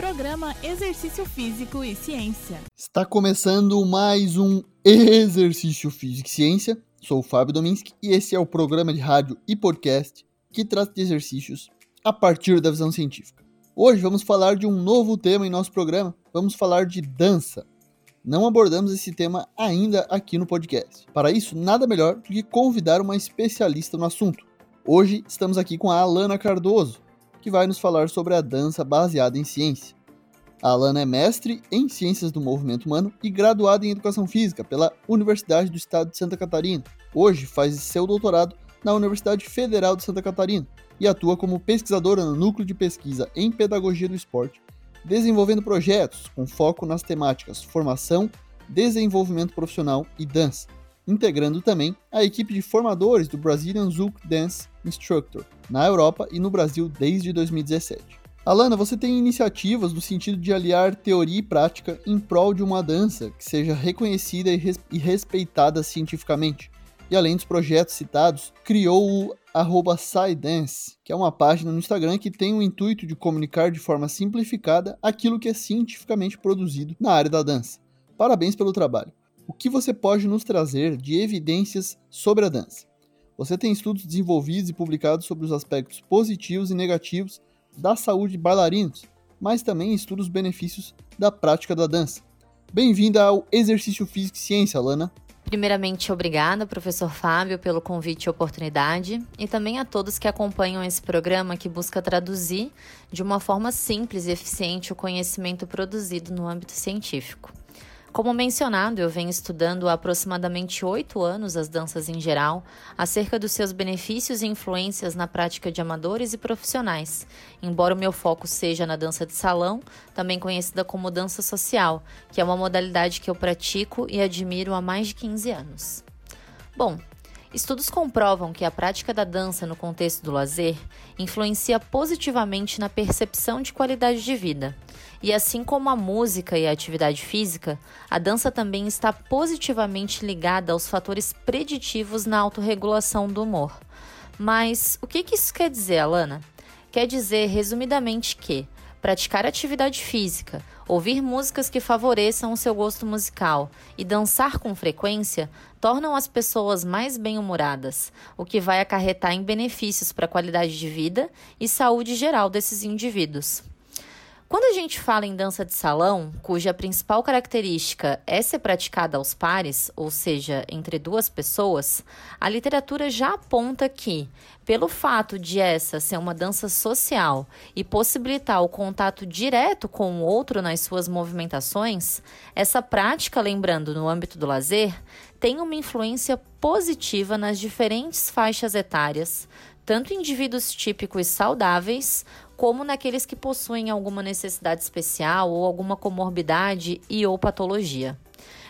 Programa Exercício Físico e Ciência. Está começando mais um Exercício Físico e Ciência. Sou o Fábio Dominski e esse é o programa de rádio e podcast que trata de exercícios a partir da visão científica. Hoje vamos falar de um novo tema em nosso programa. Vamos falar de dança. Não abordamos esse tema ainda aqui no podcast. Para isso, nada melhor do que convidar uma especialista no assunto. Hoje estamos aqui com a Alana Cardoso, que vai nos falar sobre a dança baseada em ciência. A Alana é mestre em Ciências do Movimento Humano e graduada em Educação Física pela Universidade do Estado de Santa Catarina. Hoje faz seu doutorado na Universidade Federal de Santa Catarina e atua como pesquisadora no Núcleo de Pesquisa em Pedagogia do Esporte desenvolvendo projetos com foco nas temáticas formação, desenvolvimento profissional e dança, integrando também a equipe de formadores do Brazilian Zouk Dance Instructor na Europa e no Brasil desde 2017. Alana, você tem iniciativas no sentido de aliar teoria e prática em prol de uma dança que seja reconhecida e, res respeitada cientificamente. E além dos projetos citados, criou o arroba SciDance, que é uma página no Instagram que tem o intuito de comunicar de forma simplificada aquilo que é cientificamente produzido na área da dança. Parabéns pelo trabalho. O que você pode nos trazer de evidências sobre a dança? Você tem estudos desenvolvidos e publicados sobre os aspectos positivos e negativos da saúde de bailarinos, mas também estuda os benefícios da prática da dança. Bem-vinda ao Exercício Físico e Ciência, Lana. Primeiramente, obrigada, professor Fábio, pelo convite e oportunidade, e também a todos que acompanham esse programa que busca traduzir de uma forma simples e eficiente o conhecimento produzido no âmbito científico. Como mencionado, eu venho estudando há aproximadamente oito anos as danças em geral, acerca dos seus benefícios e influências na prática de amadores e profissionais, embora o meu foco seja na dança de salão, também conhecida como dança social, que é uma modalidade que eu pratico e admiro há mais de 15 anos. Bom, Estudos comprovam que a prática da dança no contexto do lazer influencia positivamente na percepção de qualidade de vida. E assim como a música e a atividade física, a dança também está positivamente ligada aos fatores preditivos na autorregulação do humor. Mas o que isso quer dizer, Alana? Quer dizer, resumidamente, que praticar atividade física, ouvir músicas que favoreçam o seu gosto musical e dançar com frequência tornam as pessoas mais bem-humoradas, o que vai acarretar em benefícios para a qualidade de vida e saúde geral desses indivíduos. Quando a gente fala em dança de salão, cuja principal característica é ser praticada aos pares, ou seja, entre duas pessoas, a literatura já aponta que, pelo fato de essa ser uma dança social e possibilitar o contato direto com o outro nas suas movimentações, essa prática, lembrando no âmbito do lazer, tem uma influência positiva nas diferentes faixas etárias, tanto indivíduos típicos saudáveis como naqueles que possuem alguma necessidade especial ou alguma comorbidade e ou patologia.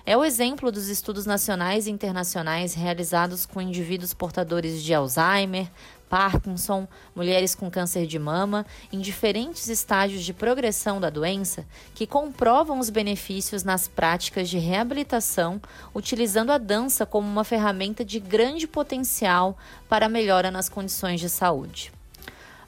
É o exemplo dos estudos nacionais e internacionais realizados com indivíduos portadores de Alzheimer, Parkinson, mulheres com câncer de mama, em diferentes estágios de progressão da doença, que comprovam os benefícios nas práticas de reabilitação, utilizando a dança como uma ferramenta de grande potencial para melhora nas condições de saúde.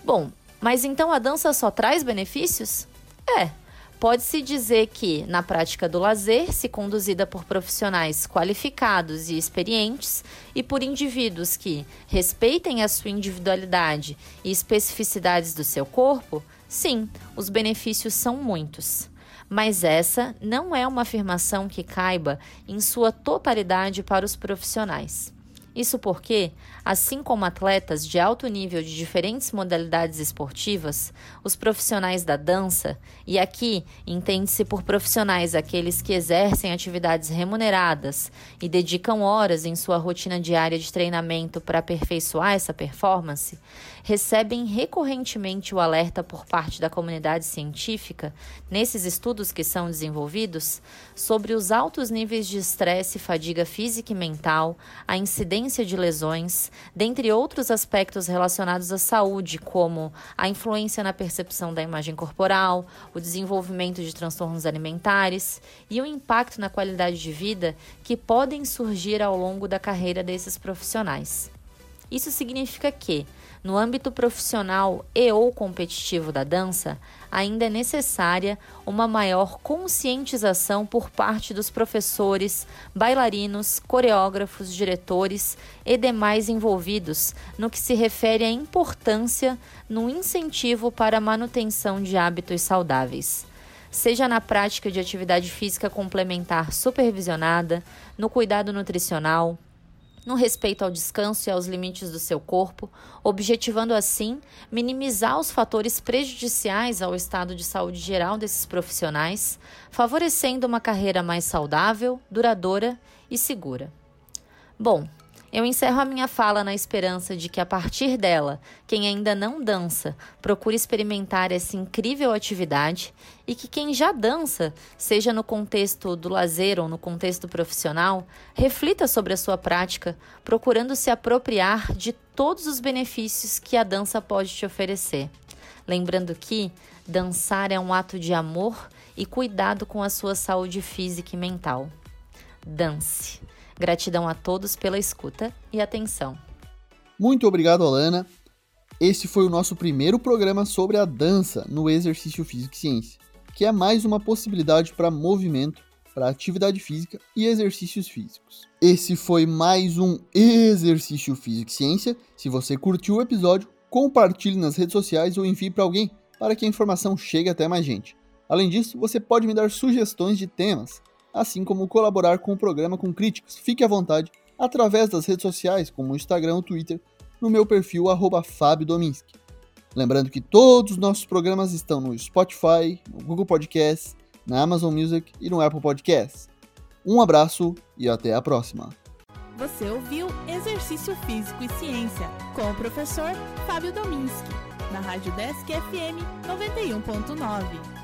Bom, mas então a dança só traz benefícios? É. Pode-se dizer que, na prática do lazer, se conduzida por profissionais qualificados e experientes e por indivíduos que respeitem a sua individualidade e especificidades do seu corpo, sim, os benefícios são muitos. Mas essa não é uma afirmação que caiba em sua totalidade para os profissionais. Isso porque, assim como atletas de alto nível de diferentes modalidades esportivas, os profissionais da dança, e aqui entende-se por profissionais aqueles que exercem atividades remuneradas e dedicam horas em sua rotina diária de treinamento para aperfeiçoar essa performance, recebem recorrentemente o alerta por parte da comunidade científica, nesses estudos que são desenvolvidos, sobre os altos níveis de estresse e fadiga física e mental, a de lesões, dentre outros aspectos relacionados à saúde, como a influência na percepção da imagem corporal, o desenvolvimento de transtornos alimentares e o impacto na qualidade de vida que podem surgir ao longo da carreira desses profissionais. Isso significa que, No âmbito profissional e ou competitivo da dança, ainda é necessária uma maior conscientização por parte dos professores, bailarinos, coreógrafos, diretores e demais envolvidos no que se refere à importância no incentivo para a manutenção de hábitos saudáveis. Seja na prática de atividade física complementar supervisionada, no cuidado nutricional, no respeito ao descanso e aos limites do seu corpo, objetivando assim minimizar os fatores prejudiciais ao estado de saúde geral desses profissionais, favorecendo uma carreira mais saudável, duradoura e segura. Bom, eu encerro a minha fala na esperança de que, a partir dela, quem ainda não dança procure experimentar essa incrível atividade e que quem já dança, seja no contexto do lazer ou no contexto profissional, reflita sobre a sua prática, procurando se apropriar de todos os benefícios que a dança pode te oferecer. Lembrando que dançar é um ato de amor e cuidado com a sua saúde física e mental. Dance. Gratidão a todos pela escuta e atenção. Muito obrigado, Alana. Esse foi o nosso primeiro programa sobre a dança no exercício físico e ciência, que é mais uma possibilidade para movimento, para atividade física e exercícios físicos. Esse foi mais um exercício físico e ciência. Se você curtiu o episódio, compartilhe nas redes sociais ou envie para alguém para que a informação chegue até mais gente. Além disso, você pode me dar sugestões de temas assim como colaborar com o programa com críticas. Fique à vontade através das redes sociais, como o Instagram ou Twitter, no meu perfil @fabiodominski. Lembrando que todos os nossos programas estão no Spotify, no Google Podcasts, na Amazon Music e no Apple Podcasts. Um abraço e até a próxima. Você ouviu Exercício Físico e Ciência com o professor Fábio Dominski, na Rádio Desk FM 91.9.